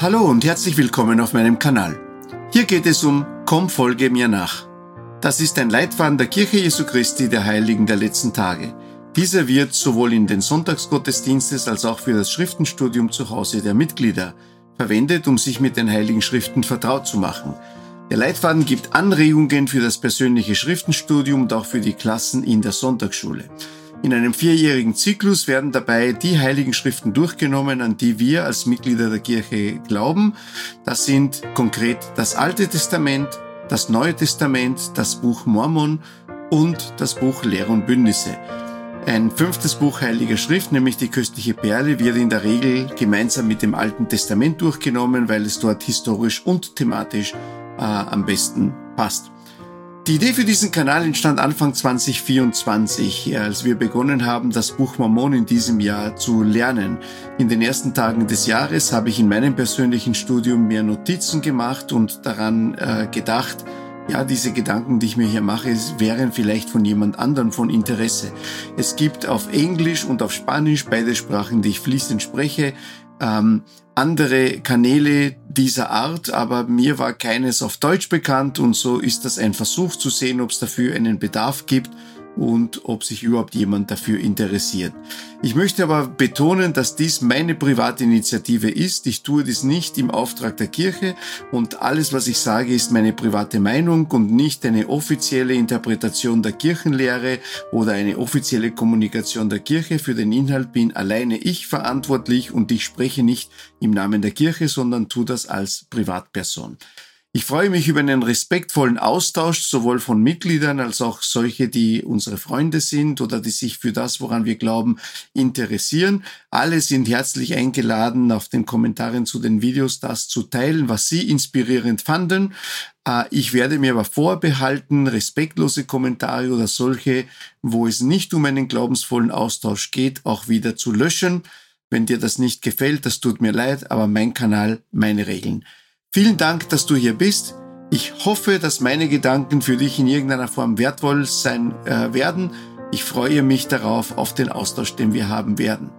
Hallo und herzlich willkommen auf meinem Kanal. Hier geht es um Komm, folge mir nach. Das ist ein Leitfaden der Kirche Jesu Christi der Heiligen der letzten Tage. Dieser wird sowohl in den Sonntagsgottesdienstes als auch für das Schriftenstudium zu Hause der Mitglieder verwendet, um sich mit den Heiligen Schriften vertraut zu machen. Der Leitfaden gibt Anregungen für das persönliche Schriftenstudium und auch für die Klassen in der Sonntagsschule. In einem vierjährigen Zyklus werden dabei die heiligen Schriften durchgenommen, an die wir als Mitglieder der Kirche glauben. Das sind konkret das Alte Testament, das Neue Testament, das Buch Mormon und das Buch Lehre und Bündnisse. Ein fünftes Buch Heiliger Schrift, nämlich die köstliche Perle, wird in der Regel gemeinsam mit dem Alten Testament durchgenommen, weil es dort historisch und thematisch äh, am besten passt. Die Idee für diesen Kanal entstand Anfang 2024, als wir begonnen haben, das Buch Mormon in diesem Jahr zu lernen. In den ersten Tagen des Jahres habe ich in meinem persönlichen Studium mehr Notizen gemacht und daran äh, gedacht, ja, diese Gedanken, die ich mir hier mache, wären vielleicht von jemand anderem von Interesse. Es gibt auf Englisch und auf Spanisch, beide Sprachen, die ich fließend spreche, ähm, andere Kanäle dieser Art, aber mir war keines auf Deutsch bekannt und so ist das ein Versuch zu sehen, ob es dafür einen Bedarf gibt und ob sich überhaupt jemand dafür interessiert. Ich möchte aber betonen, dass dies meine private Initiative ist. Ich tue dies nicht im Auftrag der Kirche und alles, was ich sage, ist meine private Meinung und nicht eine offizielle Interpretation der Kirchenlehre oder eine offizielle Kommunikation der Kirche. Für den Inhalt bin alleine ich verantwortlich und ich spreche nicht im Namen der Kirche, sondern tue das als Privatperson. Ich freue mich über einen respektvollen Austausch, sowohl von Mitgliedern als auch solche, die unsere Freunde sind oder die sich für das, woran wir glauben, interessieren. Alle sind herzlich eingeladen, auf den Kommentaren zu den Videos das zu teilen, was sie inspirierend fanden. Äh, ich werde mir aber vorbehalten, respektlose Kommentare oder solche, wo es nicht um einen glaubensvollen Austausch geht, auch wieder zu löschen. Wenn dir das nicht gefällt, das tut mir leid, aber mein Kanal, meine Regeln. Vielen Dank, dass du hier bist. Ich hoffe, dass meine Gedanken für dich in irgendeiner Form wertvoll sein äh, werden. Ich freue mich darauf, auf den Austausch, den wir haben werden.